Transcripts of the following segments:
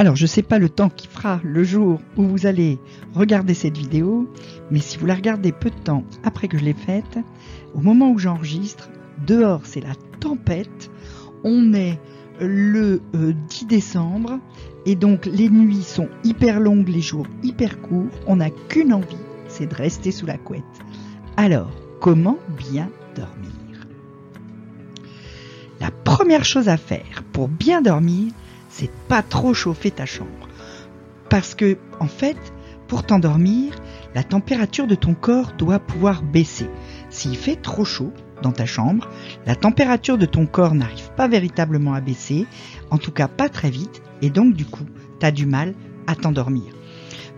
Alors, je ne sais pas le temps qui fera le jour où vous allez regarder cette vidéo, mais si vous la regardez peu de temps après que je l'ai faite, au moment où j'enregistre, dehors c'est la tempête, on est le 10 euh, décembre et donc les nuits sont hyper longues, les jours hyper courts, on n'a qu'une envie, c'est de rester sous la couette. Alors, comment bien dormir? La première chose à faire pour bien dormir, c'est pas trop chauffer ta chambre. Parce que, en fait, pour t'endormir, la température de ton corps doit pouvoir baisser. S'il fait trop chaud dans ta chambre, la température de ton corps n'arrive pas véritablement à baisser, en tout cas pas très vite, et donc du coup, tu as du mal à t'endormir.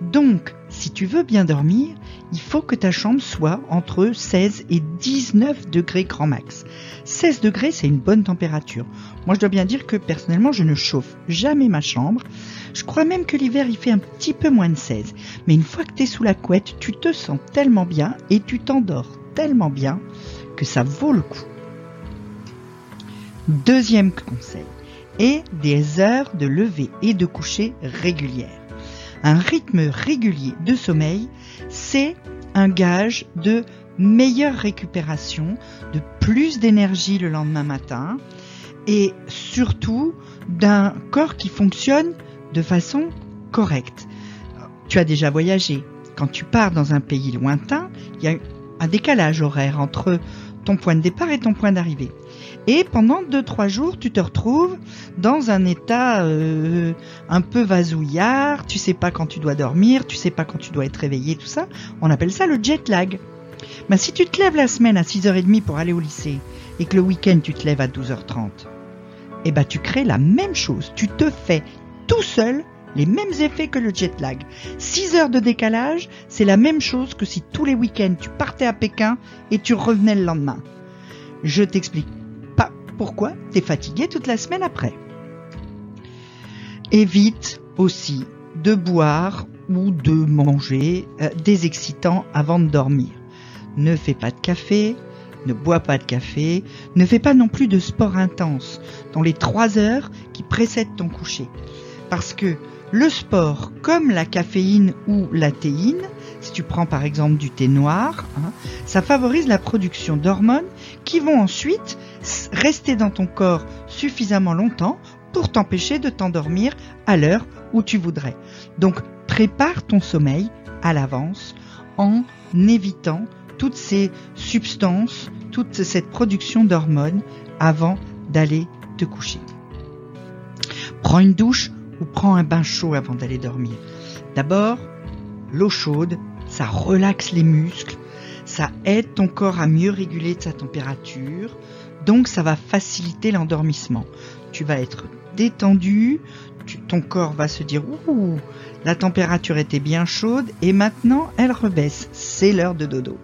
Donc, si tu veux bien dormir, il faut que ta chambre soit entre 16 et 19 degrés grand max. 16 degrés, c'est une bonne température. Moi, je dois bien dire que personnellement, je ne chauffe jamais ma chambre. Je crois même que l'hiver, il fait un petit peu moins de 16. Mais une fois que tu es sous la couette, tu te sens tellement bien et tu t'endors tellement bien que ça vaut le coup. Deuxième conseil, et des heures de lever et de coucher régulières un rythme régulier de sommeil, c'est un gage de meilleure récupération, de plus d'énergie le lendemain matin et surtout d'un corps qui fonctionne de façon correcte. Tu as déjà voyagé. Quand tu pars dans un pays lointain, il y a un décalage horaire entre ton point de départ et ton point d'arrivée. Et pendant 2-3 jours, tu te retrouves dans un état euh, un peu vasouillard, tu sais pas quand tu dois dormir, tu sais pas quand tu dois être réveillé, tout ça. On appelle ça le jet lag. Mais si tu te lèves la semaine à 6h30 pour aller au lycée et que le week-end tu te lèves à 12h30, eh ben tu crées la même chose. Tu te fais tout seul les mêmes effets que le jet lag. 6 heures de décalage, c'est la même chose que si tous les week-ends tu partais à Pékin et tu revenais le lendemain. Je t'explique pourquoi tu es fatigué toute la semaine après. Évite aussi de boire ou de manger euh, des excitants avant de dormir. Ne fais pas de café, ne bois pas de café, ne fais pas non plus de sport intense dans les trois heures qui précèdent ton coucher. Parce que le sport, comme la caféine ou la théine, si tu prends par exemple du thé noir, hein, ça favorise la production d'hormones qui vont ensuite rester dans ton corps suffisamment longtemps pour t'empêcher de t'endormir à l'heure où tu voudrais. Donc prépare ton sommeil à l'avance en évitant toutes ces substances, toute cette production d'hormones avant d'aller te coucher. Prends une douche prends un bain chaud avant d'aller dormir. D'abord, l'eau chaude, ça relaxe les muscles, ça aide ton corps à mieux réguler sa température, donc ça va faciliter l'endormissement. Tu vas être détendu, ton corps va se dire ouh, la température était bien chaude et maintenant elle rebaisse, c'est l'heure de dodo.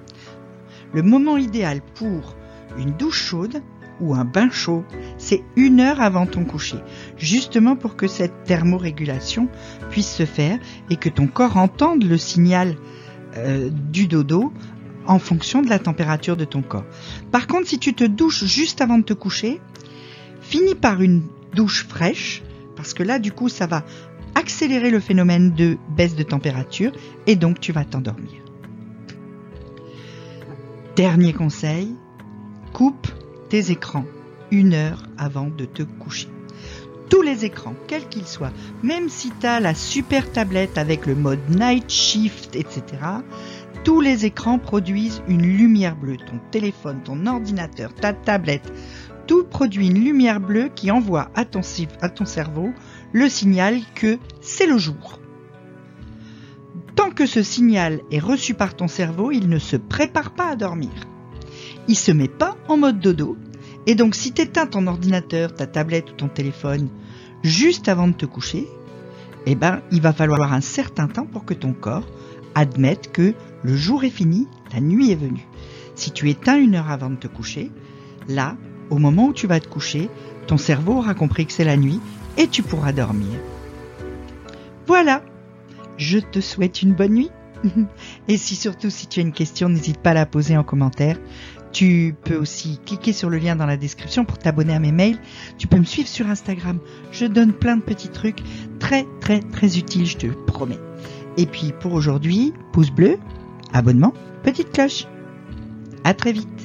Le moment idéal pour une douche chaude ou un bain chaud, c'est une heure avant ton coucher, justement pour que cette thermorégulation puisse se faire et que ton corps entende le signal euh, du dodo en fonction de la température de ton corps. Par contre, si tu te douches juste avant de te coucher, finis par une douche fraîche, parce que là, du coup, ça va accélérer le phénomène de baisse de température et donc tu vas t'endormir. Dernier conseil, coupe tes écrans une heure avant de te coucher. Tous les écrans, quels qu'ils soient, même si tu as la super tablette avec le mode night shift, etc., tous les écrans produisent une lumière bleue. Ton téléphone, ton ordinateur, ta tablette, tout produit une lumière bleue qui envoie à ton, à ton cerveau le signal que c'est le jour. Tant que ce signal est reçu par ton cerveau, il ne se prépare pas à dormir. Il se met pas en mode dodo. Et donc si tu éteins ton ordinateur, ta tablette ou ton téléphone juste avant de te coucher, eh ben, il va falloir un certain temps pour que ton corre admette que le jour est fini, la nuit est venue. Si tu éteins une heure avant de te coucher, là, au moment où tu vas te coucher, ton cerveau aura compris que c'est la nuit et tu pourras dormir. Voilà, je te souhaite une bonne nuit. Et si surtout si tu as une question, n'hésite pas à la poser en commentaire. Tu peux aussi cliquer sur le lien dans la description pour t'abonner à mes mails. Tu peux me suivre sur Instagram. Je donne plein de petits trucs très très très utiles, je te promets. Et puis pour aujourd'hui, pouce bleu, abonnement, petite cloche. À très vite.